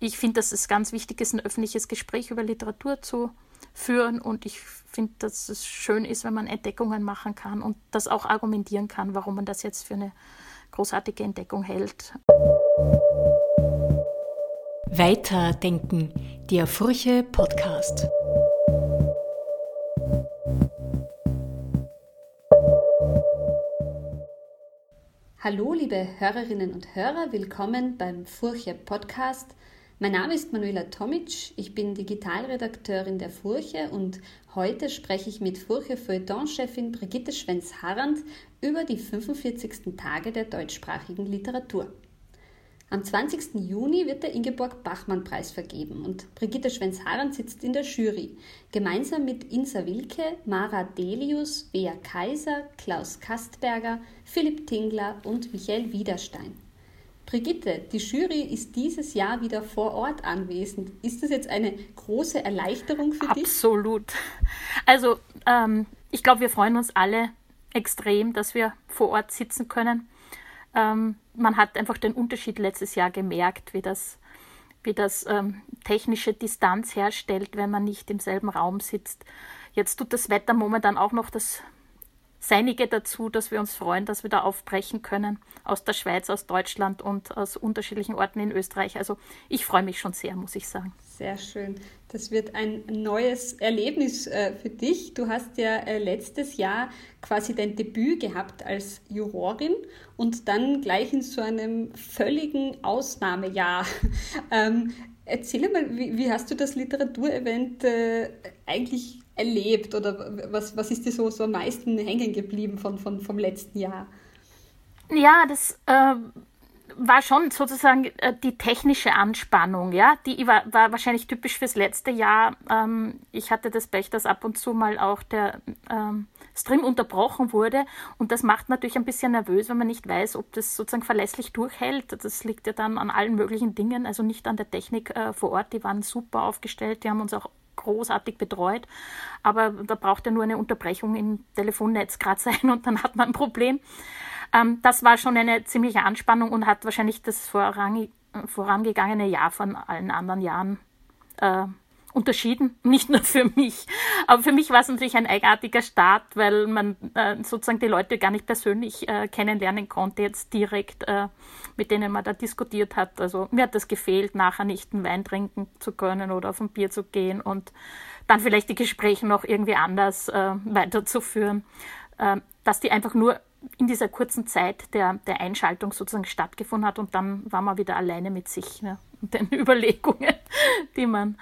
ich finde, dass es ganz wichtig ist, ein öffentliches Gespräch über Literatur zu führen und ich finde, dass es schön ist, wenn man Entdeckungen machen kann und das auch argumentieren kann, warum man das jetzt für eine großartige Entdeckung hält. Weiterdenken, der Furche Podcast. Hallo, liebe Hörerinnen und Hörer, willkommen beim Furche Podcast. Mein Name ist Manuela Tomic, ich bin Digitalredakteurin der Furche und heute spreche ich mit Furche Feuilleton-Chefin Brigitte Schwenz-Harrand über die 45. Tage der deutschsprachigen Literatur. Am 20. Juni wird der Ingeborg-Bachmann-Preis vergeben und Brigitte Schwenz-Harrand sitzt in der Jury, gemeinsam mit Insa Wilke, Mara Delius, Bea Kaiser, Klaus Kastberger, Philipp Tingler und Michael Wiederstein. Brigitte, die Jury ist dieses Jahr wieder vor Ort anwesend. Ist das jetzt eine große Erleichterung für dich? Absolut. Also ähm, ich glaube, wir freuen uns alle extrem, dass wir vor Ort sitzen können ähm, man hat einfach den Unterschied letztes Jahr gemerkt, wie das, wie das ähm, technische Distanz herstellt, wenn man nicht im selben Raum sitzt. Jetzt tut das Wetter momentan auch noch das Seinige dazu, dass wir uns freuen, dass wir da aufbrechen können aus der Schweiz, aus Deutschland und aus unterschiedlichen Orten in Österreich. Also ich freue mich schon sehr, muss ich sagen. Sehr schön. Das wird ein neues Erlebnis äh, für dich. Du hast ja äh, letztes Jahr quasi dein Debüt gehabt als Jurorin und dann gleich in so einem völligen Ausnahmejahr. ähm, erzähl mal, wie, wie, hast du das Literaturevent äh, eigentlich erlebt oder was, was ist dir so, so am meisten hängen geblieben von, von, vom letzten Jahr? Ja, das äh, war schon sozusagen äh, die technische Anspannung, ja, die war, war wahrscheinlich typisch fürs letzte Jahr. Ähm, ich hatte das Pech, dass ab und zu mal auch der ähm, Stream unterbrochen wurde und das macht natürlich ein bisschen nervös, wenn man nicht weiß, ob das sozusagen verlässlich durchhält. Das liegt ja dann an allen möglichen Dingen, also nicht an der Technik äh, vor Ort. Die waren super aufgestellt, die haben uns auch großartig betreut. Aber da braucht ja nur eine Unterbrechung im Telefonnetz gerade sein und dann hat man ein Problem. Ähm, das war schon eine ziemliche Anspannung und hat wahrscheinlich das voran, vorangegangene Jahr von allen anderen Jahren äh, unterschieden, nicht nur für mich. Aber für mich war es natürlich ein eigenartiger Start, weil man äh, sozusagen die Leute gar nicht persönlich äh, kennenlernen konnte, jetzt direkt, äh, mit denen man da diskutiert hat. Also mir hat das gefehlt, nachher nicht einen Wein trinken zu können oder auf ein Bier zu gehen und dann vielleicht die Gespräche noch irgendwie anders äh, weiterzuführen. Äh, dass die einfach nur in dieser kurzen Zeit der, der Einschaltung sozusagen stattgefunden hat und dann war man wieder alleine mit sich ne, und den Überlegungen, die man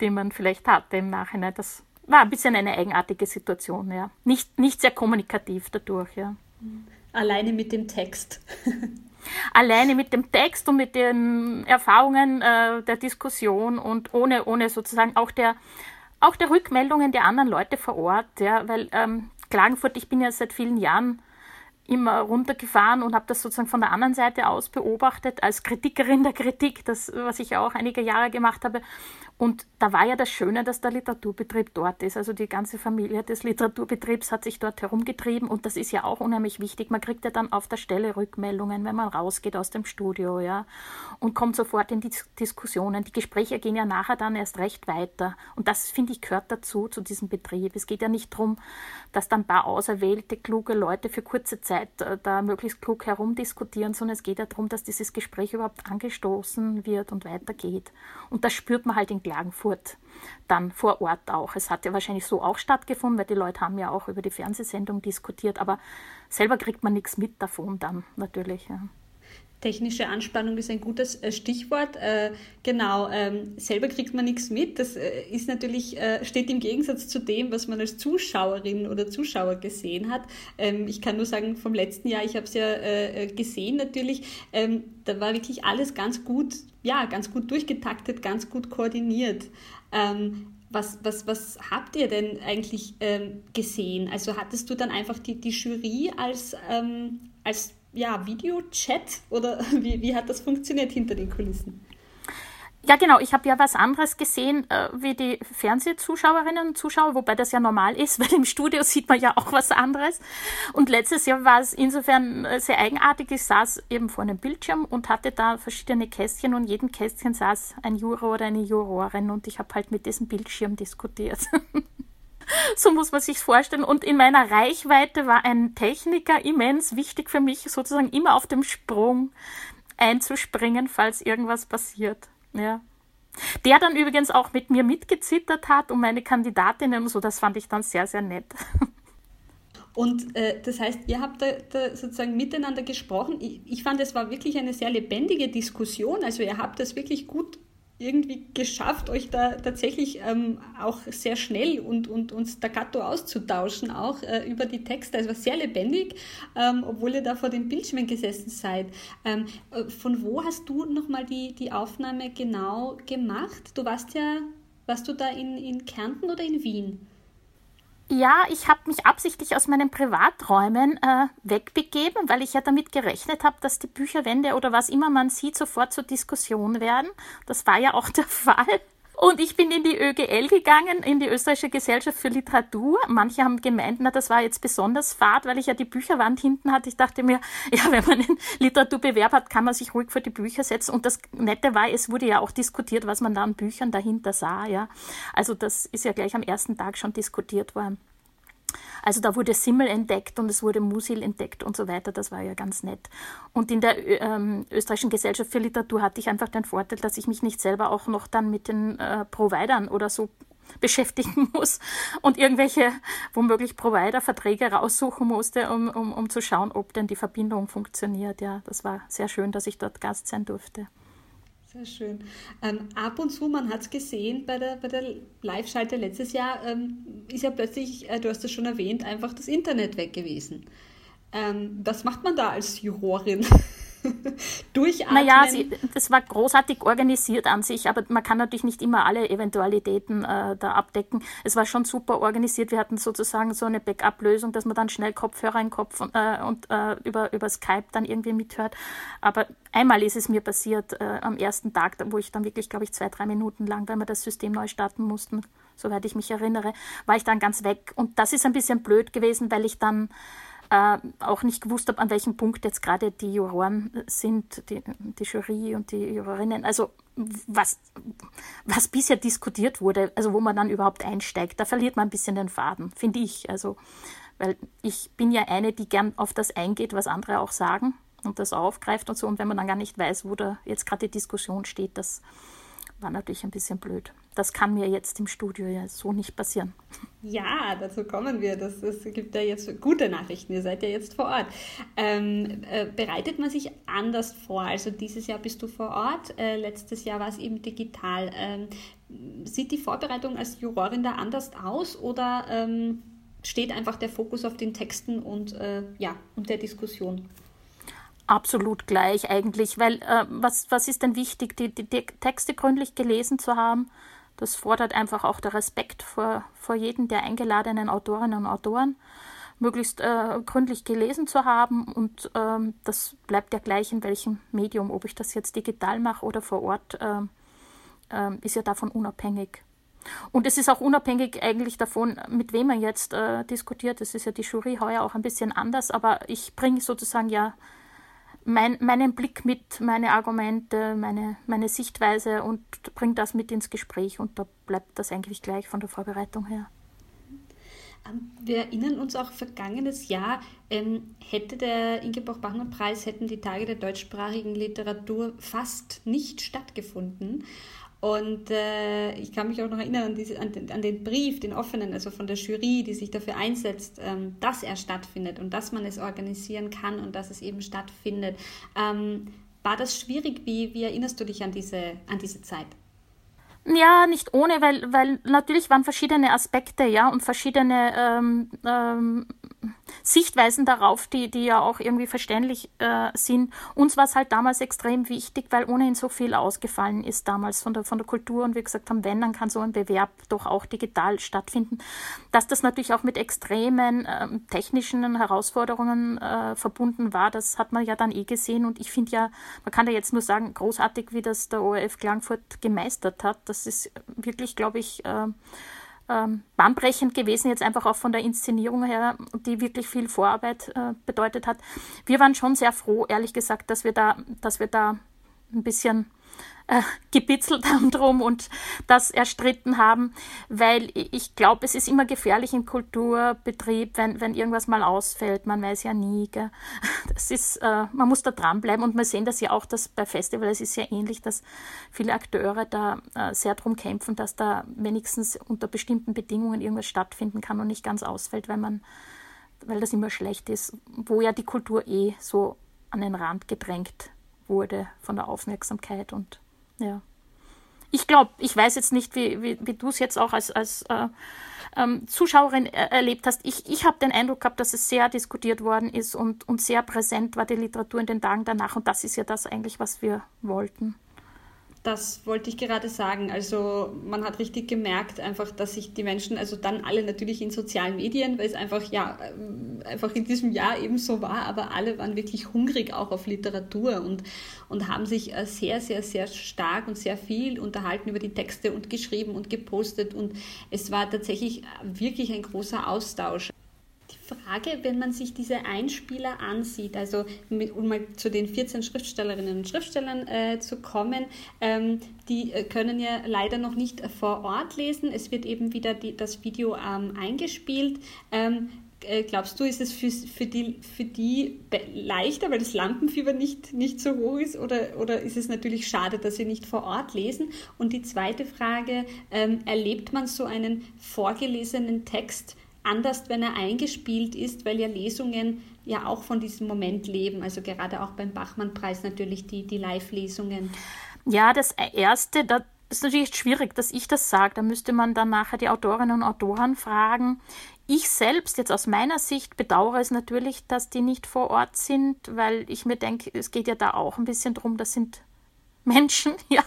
den man vielleicht hatte im Nachhinein. Das war ein bisschen eine eigenartige Situation, ja. Nicht, nicht sehr kommunikativ dadurch, ja. Alleine mit dem Text. Alleine mit dem Text und mit den Erfahrungen äh, der Diskussion und ohne, ohne sozusagen auch der, auch der Rückmeldungen der anderen Leute vor Ort, ja, weil ähm, Klagenfurt, ich bin ja seit vielen Jahren immer runtergefahren und habe das sozusagen von der anderen Seite aus beobachtet, als Kritikerin der Kritik, das, was ich auch einige Jahre gemacht habe. Und da war ja das Schöne, dass der Literaturbetrieb dort ist. Also die ganze Familie des Literaturbetriebs hat sich dort herumgetrieben und das ist ja auch unheimlich wichtig. Man kriegt ja dann auf der Stelle Rückmeldungen, wenn man rausgeht aus dem Studio, ja, und kommt sofort in die Diskussionen. Die Gespräche gehen ja nachher dann erst recht weiter. Und das, finde ich, gehört dazu, zu diesem Betrieb. Es geht ja nicht darum, dass dann ein paar auserwählte, kluge Leute für kurze Zeit äh, da möglichst klug herumdiskutieren, sondern es geht ja darum, dass dieses Gespräch überhaupt angestoßen wird und weitergeht. Und das spürt man halt in Klagenfurt dann vor Ort auch. Es hat ja wahrscheinlich so auch stattgefunden, weil die Leute haben ja auch über die Fernsehsendung diskutiert, aber selber kriegt man nichts mit davon dann natürlich. Ja. Technische Anspannung ist ein gutes äh, Stichwort. Äh, genau, ähm, selber kriegt man nichts mit. Das äh, ist natürlich, steht im Gegensatz zu dem, was man als Zuschauerin oder Zuschauer gesehen hat. Ähm, ich kann nur sagen, vom letzten Jahr, ich habe es ja gesehen natürlich, ähm, da war wirklich alles ganz gut, ja, ganz gut durchgetaktet, ganz gut koordiniert. Was, was, was habt ihr denn eigentlich gesehen? Also hattest du dann einfach die, die Jury als, ähm, als ja, Videochat oder wie, wie hat das funktioniert hinter den Kulissen? Ja, genau. Ich habe ja was anderes gesehen äh, wie die Fernsehzuschauerinnen und Zuschauer, wobei das ja normal ist, weil im Studio sieht man ja auch was anderes. Und letztes Jahr war es insofern äh, sehr eigenartig. Ich saß eben vor einem Bildschirm und hatte da verschiedene Kästchen und jedem Kästchen saß ein Juror oder eine Jurorin und ich habe halt mit diesem Bildschirm diskutiert. so muss man sich vorstellen. Und in meiner Reichweite war ein Techniker immens wichtig für mich, sozusagen immer auf dem Sprung einzuspringen, falls irgendwas passiert. Ja. Der dann übrigens auch mit mir mitgezittert hat um meine Kandidatinnen und so, das fand ich dann sehr, sehr nett. Und äh, das heißt, ihr habt da, da sozusagen miteinander gesprochen. Ich, ich, fand, es war wirklich eine sehr lebendige Diskussion. Also ihr habt das wirklich gut irgendwie geschafft, euch da tatsächlich ähm, auch sehr schnell und, und, und staccato auszutauschen, auch äh, über die Texte. Also es war sehr lebendig, ähm, obwohl ihr da vor den Bildschirmen gesessen seid. Ähm, äh, von wo hast du nochmal die, die Aufnahme genau gemacht? Du warst ja, warst du da in, in Kärnten oder in Wien? Ja, ich habe mich absichtlich aus meinen Privaträumen äh, wegbegeben, weil ich ja damit gerechnet habe, dass die Bücherwände oder was immer man sieht, sofort zur Diskussion werden. Das war ja auch der Fall. Und ich bin in die ÖGL gegangen, in die Österreichische Gesellschaft für Literatur. Manche haben gemeint, na, das war jetzt besonders fad, weil ich ja die Bücherwand hinten hatte. Ich dachte mir, ja, wenn man einen Literaturbewerb hat, kann man sich ruhig vor die Bücher setzen. Und das Nette war, es wurde ja auch diskutiert, was man da an Büchern dahinter sah, ja. Also das ist ja gleich am ersten Tag schon diskutiert worden. Also da wurde Simmel entdeckt und es wurde Musil entdeckt und so weiter. Das war ja ganz nett. Und in der ähm, österreichischen Gesellschaft für Literatur hatte ich einfach den Vorteil, dass ich mich nicht selber auch noch dann mit den äh, Providern oder so beschäftigen muss und irgendwelche womöglich Provider-Verträge raussuchen musste, um, um, um zu schauen, ob denn die Verbindung funktioniert. Ja, das war sehr schön, dass ich dort Gast sein durfte. Sehr schön. Ähm, ab und zu, man hat es gesehen bei der, bei der Live-Schalte letztes Jahr, ähm, ist ja plötzlich, äh, du hast es schon erwähnt, einfach das Internet weg gewesen. Ähm, was macht man da als Jurorin? Durchatmen. Naja, sie, das war großartig organisiert an sich, aber man kann natürlich nicht immer alle Eventualitäten äh, da abdecken. Es war schon super organisiert. Wir hatten sozusagen so eine Backup-Lösung, dass man dann schnell Kopfhörer in Kopf und, äh, und äh, über, über Skype dann irgendwie mithört. Aber einmal ist es mir passiert äh, am ersten Tag, wo ich dann wirklich, glaube ich, zwei, drei Minuten lang, weil wir das System neu starten mussten, soweit ich mich erinnere, war ich dann ganz weg. Und das ist ein bisschen blöd gewesen, weil ich dann äh, auch nicht gewusst habe, an welchem Punkt jetzt gerade die Juroren sind, die, die Jury und die Jurorinnen. Also was, was bisher diskutiert wurde, also wo man dann überhaupt einsteigt, da verliert man ein bisschen den Faden, finde ich. Also, weil ich bin ja eine, die gern auf das eingeht, was andere auch sagen und das aufgreift und so. Und wenn man dann gar nicht weiß, wo da jetzt gerade die Diskussion steht, das war natürlich ein bisschen blöd. Das kann mir jetzt im Studio ja so nicht passieren. Ja, dazu kommen wir. Das, das gibt ja jetzt gute Nachrichten. Ihr seid ja jetzt vor Ort. Ähm, äh, bereitet man sich anders vor? Also dieses Jahr bist du vor Ort, äh, letztes Jahr war es eben digital. Ähm, sieht die Vorbereitung als Jurorin da anders aus oder ähm, steht einfach der Fokus auf den Texten und, äh, ja, und der Diskussion? absolut gleich eigentlich, weil äh, was, was ist denn wichtig, die, die, die, Texte gründlich gelesen zu haben? Das fordert einfach auch der Respekt vor, vor jedem der eingeladenen Autorinnen und Autoren, möglichst äh, gründlich gelesen zu haben und ähm, das bleibt ja gleich in welchem Medium, ob ich das jetzt digital mache oder vor Ort, äh, ist ja davon unabhängig. Und es ist auch unabhängig eigentlich davon, mit wem man jetzt äh, diskutiert. Es ist ja die Jury heuer auch ein bisschen anders, aber ich bringe sozusagen ja mein, meinen Blick mit, meine Argumente, meine, meine Sichtweise und bringe das mit ins Gespräch und da bleibt das eigentlich gleich von der Vorbereitung her. Ähm, wir erinnern uns auch, vergangenes Jahr ähm, hätte der Ingeborg-Bachmann-Preis, hätten die Tage der deutschsprachigen Literatur fast nicht stattgefunden. Und äh, ich kann mich auch noch erinnern an, diese, an, den, an, den, Brief, den offenen, also von der Jury, die sich dafür einsetzt, ähm, dass er stattfindet und dass man es organisieren kann und dass es eben stattfindet. Ähm, war das schwierig? Wie, wie erinnerst du dich an diese, an diese Zeit? Ja, nicht ohne, weil, weil natürlich waren verschiedene Aspekte, ja, und verschiedene ähm, ähm, Sichtweisen darauf, die, die ja auch irgendwie verständlich äh, sind. Uns war es halt damals extrem wichtig, weil ohnehin so viel ausgefallen ist damals von der, von der Kultur und wir gesagt haben, wenn, dann kann so ein Bewerb doch auch digital stattfinden. Dass das natürlich auch mit extremen äh, technischen Herausforderungen äh, verbunden war, das hat man ja dann eh gesehen und ich finde ja, man kann ja jetzt nur sagen, großartig, wie das der ORF Klagenfurt gemeistert hat. Das ist wirklich, glaube ich, äh, ähm, bahnbrechend gewesen, jetzt einfach auch von der Inszenierung her, die wirklich viel Vorarbeit äh, bedeutet hat. Wir waren schon sehr froh, ehrlich gesagt, dass wir da, dass wir da ein bisschen äh, gebitzelt haben drum und das erstritten haben, weil ich glaube, es ist immer gefährlich im Kulturbetrieb, wenn, wenn irgendwas mal ausfällt. Man weiß ja nie. Gell? Das ist, äh, man muss da dranbleiben und wir sehen das ja auch, dass bei Festivals ist ja ähnlich, dass viele Akteure da äh, sehr drum kämpfen, dass da wenigstens unter bestimmten Bedingungen irgendwas stattfinden kann und nicht ganz ausfällt, weil man, weil das immer schlecht ist, wo ja die Kultur eh so an den Rand gedrängt wurde von der Aufmerksamkeit und ja. Ich glaube, ich weiß jetzt nicht, wie, wie, wie du es jetzt auch als, als äh, ähm, Zuschauerin er erlebt hast. Ich, ich habe den Eindruck gehabt, dass es sehr diskutiert worden ist und, und sehr präsent war die Literatur in den Tagen danach. Und das ist ja das eigentlich, was wir wollten. Das wollte ich gerade sagen. Also man hat richtig gemerkt, einfach, dass sich die Menschen, also dann alle natürlich in sozialen Medien, weil es einfach ja ähm, einfach in diesem Jahr eben so war, aber alle waren wirklich hungrig auch auf Literatur und, und haben sich äh, sehr, sehr, sehr stark und sehr viel unterhalten über die Texte und geschrieben und gepostet und es war tatsächlich wirklich ein großer Austausch. Frage, wenn man sich diese Einspieler ansieht, also mit, um mal zu den 14 Schriftstellerinnen und Schriftstellern äh, zu kommen, ähm, die äh, können ja leider noch nicht vor Ort lesen. Es wird eben wieder die, das Video ähm, eingespielt. Ähm, äh, glaubst du, ist es für, für, die, für die leichter, weil das Lampenfieber nicht, nicht so hoch ist, oder, oder ist es natürlich schade, dass sie nicht vor Ort lesen? Und die zweite Frage, ähm, erlebt man so einen vorgelesenen Text anders, wenn er eingespielt ist, weil ja Lesungen ja auch von diesem Moment leben. Also gerade auch beim Bachmann-Preis natürlich die, die Live-Lesungen. Ja, das erste, das ist natürlich schwierig, dass ich das sage. Da müsste man dann nachher die Autorinnen und Autoren fragen. Ich selbst, jetzt aus meiner Sicht, bedauere es natürlich, dass die nicht vor Ort sind, weil ich mir denke, es geht ja da auch ein bisschen darum, das sind Menschen, ja,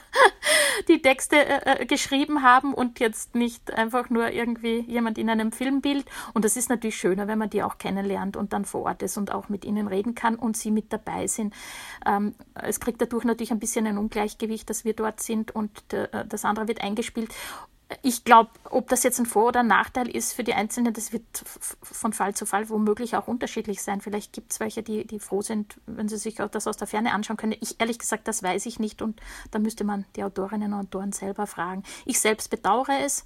die Texte äh, äh, geschrieben haben und jetzt nicht einfach nur irgendwie jemand in einem Filmbild. Und das ist natürlich schöner, wenn man die auch kennenlernt und dann vor Ort ist und auch mit ihnen reden kann und sie mit dabei sind. Ähm, es kriegt dadurch natürlich ein bisschen ein Ungleichgewicht, dass wir dort sind und äh, das andere wird eingespielt ich glaube, ob das jetzt ein Vor- oder ein Nachteil ist für die Einzelnen, das wird von Fall zu Fall womöglich auch unterschiedlich sein. Vielleicht gibt es welche, die, die froh sind, wenn sie sich das aus der Ferne anschauen können. Ich ehrlich gesagt, das weiß ich nicht und da müsste man die Autorinnen und Autoren selber fragen. Ich selbst bedauere es,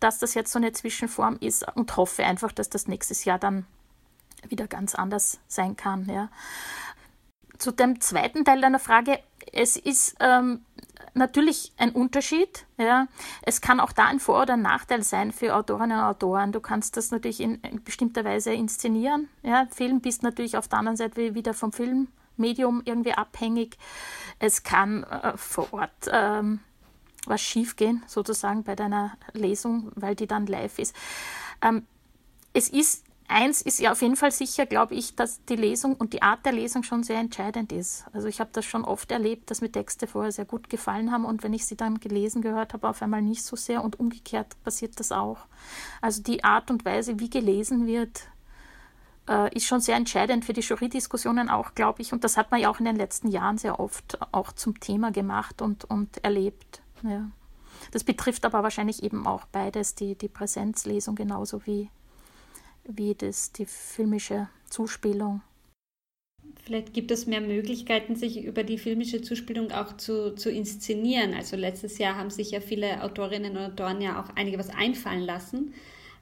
dass das jetzt so eine Zwischenform ist und hoffe einfach, dass das nächstes Jahr dann wieder ganz anders sein kann. Ja. Zu dem zweiten Teil deiner Frage, es ist ähm, natürlich ein Unterschied. Ja. Es kann auch da ein Vor- oder ein Nachteil sein für Autorinnen und Autoren. Du kannst das natürlich in, in bestimmter Weise inszenieren. Ja. Film bist natürlich auf der anderen Seite wieder vom Filmmedium irgendwie abhängig. Es kann äh, vor Ort ähm, was schiefgehen, sozusagen bei deiner Lesung, weil die dann live ist. Ähm, es ist eins ist ja auf jeden Fall sicher, glaube ich, dass die Lesung und die Art der Lesung schon sehr entscheidend ist. Also ich habe das schon oft erlebt, dass mir Texte vorher sehr gut gefallen haben und wenn ich sie dann gelesen gehört habe, auf einmal nicht so sehr und umgekehrt passiert das auch. Also die Art und Weise, wie gelesen wird, äh, ist schon sehr entscheidend für die Jury-Diskussionen auch, glaube ich. Und das hat man ja auch in den letzten Jahren sehr oft auch zum Thema gemacht und, und erlebt. Ja. Das betrifft aber wahrscheinlich eben auch beides, die, die Präsenzlesung genauso wie wie das, die filmische Zuspielung. Vielleicht gibt es mehr Möglichkeiten, sich über die filmische Zuspielung auch zu, zu inszenieren. Also letztes Jahr haben sich ja viele Autorinnen und Autoren ja auch einige was einfallen lassen,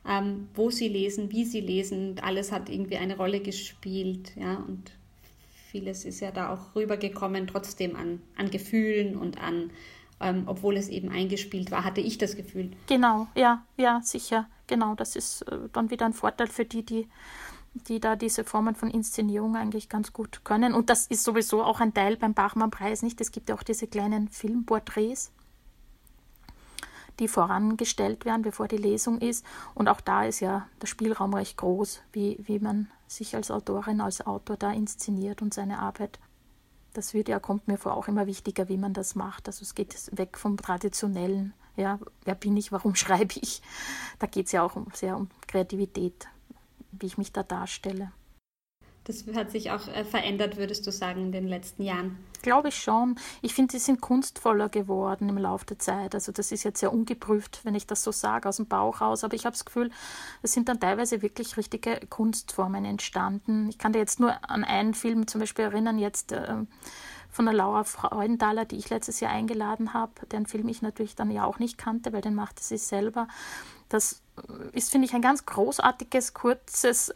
ähm, wo sie lesen, wie sie lesen. Alles hat irgendwie eine Rolle gespielt. Ja, und vieles ist ja da auch rübergekommen, trotzdem an, an Gefühlen und an, ähm, obwohl es eben eingespielt war, hatte ich das Gefühl. Genau, ja, ja, sicher. Genau, das ist äh, dann wieder ein Vorteil für die, die, die da diese Formen von Inszenierung eigentlich ganz gut können. Und das ist sowieso auch ein Teil beim Bachmann-Preis, nicht? Es gibt ja auch diese kleinen Filmporträts, die vorangestellt werden, bevor die Lesung ist. Und auch da ist ja der Spielraum recht groß, wie, wie man sich als Autorin, als Autor da inszeniert und seine Arbeit. Das wird ja, kommt mir vor, auch immer wichtiger, wie man das macht. Also es geht weg vom Traditionellen. Ja, wer bin ich, warum schreibe ich? Da geht es ja auch sehr um Kreativität, wie ich mich da darstelle. Das hat sich auch äh, verändert, würdest du sagen, in den letzten Jahren? Glaube ich schon. Ich finde, sie sind kunstvoller geworden im Laufe der Zeit. Also das ist jetzt sehr ungeprüft, wenn ich das so sage, aus dem Bauch raus. Aber ich habe das Gefühl, es sind dann teilweise wirklich richtige Kunstformen entstanden. Ich kann dir jetzt nur an einen Film zum Beispiel erinnern, jetzt äh, von der Laura Freudenthaler, die ich letztes Jahr eingeladen habe, deren Film ich natürlich dann ja auch nicht kannte, weil den machte sie selber. Das ist, finde ich, ein ganz großartiges, kurzes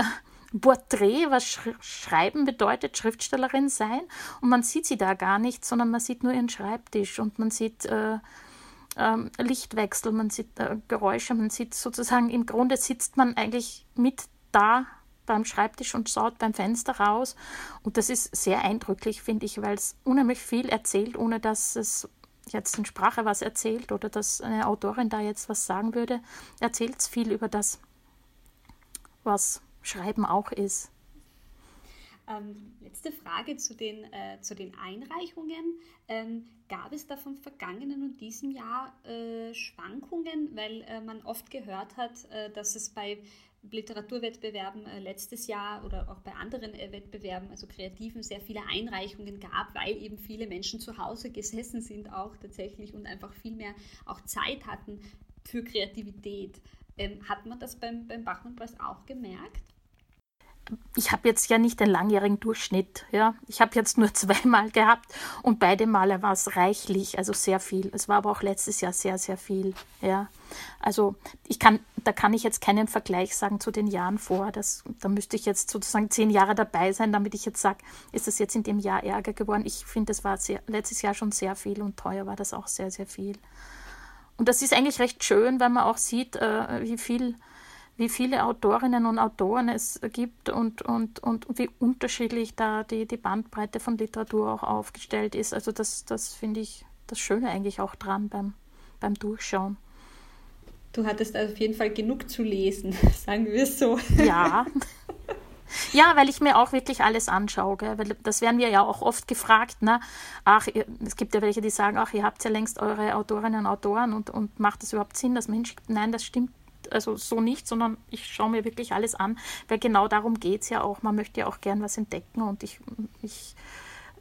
Porträt, was Sch Schreiben bedeutet, Schriftstellerin sein. Und man sieht sie da gar nicht, sondern man sieht nur ihren Schreibtisch und man sieht äh, äh, Lichtwechsel, man sieht äh, Geräusche, man sieht sozusagen, im Grunde sitzt man eigentlich mit da beim Schreibtisch und schaut beim Fenster raus. Und das ist sehr eindrücklich, finde ich, weil es unheimlich viel erzählt, ohne dass es jetzt in Sprache was erzählt oder dass eine Autorin da jetzt was sagen würde. Erzählt es viel über das, was Schreiben auch ist. Ähm, letzte Frage zu den, äh, zu den Einreichungen. Ähm, gab es da vom vergangenen und diesem Jahr äh, Schwankungen, weil äh, man oft gehört hat, äh, dass es bei Literaturwettbewerben äh, letztes Jahr oder auch bei anderen äh, Wettbewerben, also Kreativen, sehr viele Einreichungen gab, weil eben viele Menschen zu Hause gesessen sind auch tatsächlich und einfach viel mehr auch Zeit hatten für Kreativität. Ähm, hat man das beim, beim Bachmann-Preis auch gemerkt? ich habe jetzt ja nicht den langjährigen Durchschnitt. Ja. Ich habe jetzt nur zweimal gehabt und beide Male war es reichlich, also sehr viel. Es war aber auch letztes Jahr sehr, sehr viel. Ja. Also ich kann, da kann ich jetzt keinen Vergleich sagen zu den Jahren vor. Das, da müsste ich jetzt sozusagen zehn Jahre dabei sein, damit ich jetzt sage, ist das jetzt in dem Jahr ärger geworden. Ich finde, es war sehr, letztes Jahr schon sehr viel und teuer war das auch sehr, sehr viel. Und das ist eigentlich recht schön, weil man auch sieht, äh, wie viel wie viele Autorinnen und Autoren es gibt und, und, und wie unterschiedlich da die, die Bandbreite von Literatur auch aufgestellt ist. Also das, das finde ich das Schöne eigentlich auch dran beim, beim Durchschauen. Du hattest auf jeden Fall genug zu lesen, sagen wir es so. Ja. Ja, weil ich mir auch wirklich alles anschaue. Gell? Weil das werden wir ja auch oft gefragt. Ne? Ach, es gibt ja welche, die sagen, ach, ihr habt ja längst eure Autorinnen und Autoren und, und macht das überhaupt Sinn, dass Mensch, nein, das stimmt also so nicht, sondern ich schaue mir wirklich alles an, weil genau darum geht es ja auch. Man möchte ja auch gern was entdecken und ich, ich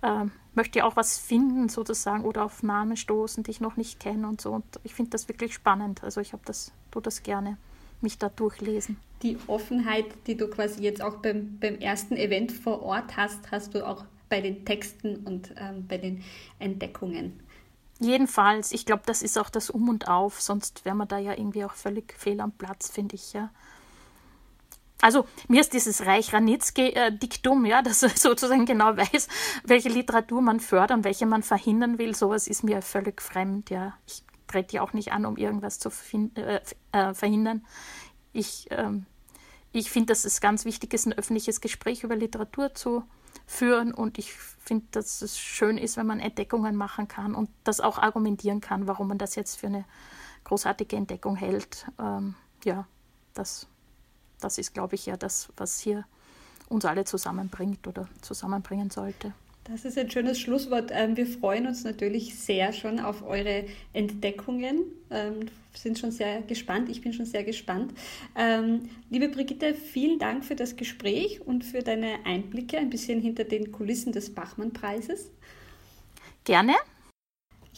äh, möchte ja auch was finden sozusagen oder auf Namen stoßen, die ich noch nicht kenne und so. Und ich finde das wirklich spannend. Also ich habe das, tue das gerne, mich da durchlesen. Die Offenheit, die du quasi jetzt auch beim, beim ersten Event vor Ort hast, hast du auch bei den Texten und ähm, bei den Entdeckungen. Jedenfalls, ich glaube, das ist auch das Um und Auf, sonst wäre man da ja irgendwie auch völlig fehl am Platz, finde ich, ja. Also mir ist dieses Reich Ranitzky-Diktum, äh, ja, dass er sozusagen genau weiß, welche Literatur man fördern, welche man verhindern will, sowas ist mir völlig fremd, ja. Ich trete ja auch nicht an, um irgendwas zu äh, äh, verhindern. Ich, ähm, ich finde, dass es ganz wichtig ist, ein öffentliches Gespräch über Literatur zu führen und ich finde, dass es schön ist, wenn man Entdeckungen machen kann und das auch argumentieren kann, warum man das jetzt für eine großartige Entdeckung hält. Ähm, ja, das, das ist, glaube ich, ja das, was hier uns alle zusammenbringt oder zusammenbringen sollte. Das ist ein schönes Schlusswort. Ähm, wir freuen uns natürlich sehr schon auf eure Entdeckungen. Ähm, sind schon sehr gespannt. Ich bin schon sehr gespannt. Ähm, liebe Brigitte, vielen Dank für das Gespräch und für deine Einblicke ein bisschen hinter den Kulissen des Bachmann-Preises. Gerne.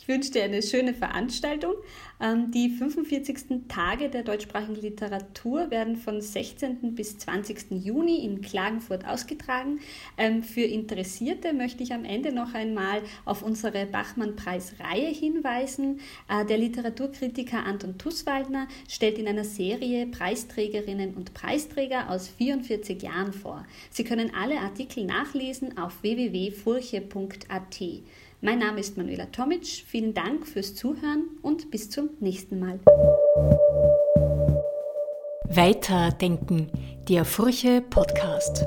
Ich wünsche dir eine schöne Veranstaltung. Ähm, die 45. Tage der deutschsprachigen Literatur werden von 16. bis 20. Juni in Klagenfurt ausgetragen. Ähm, für Interessierte möchte ich am Ende noch einmal auf unsere Bachmann-Preis-Reihe hinweisen. Äh, der Literaturkritiker Anton Tusswaldner stellt in einer Serie Preisträgerinnen und Preisträger aus 44 Jahren vor. Sie können alle Artikel nachlesen auf www.furche.at. Mein Name ist Manuela Tomic. Vielen Dank fürs Zuhören und bis zum nächsten Mal. Weiterdenken, der Furche Podcast.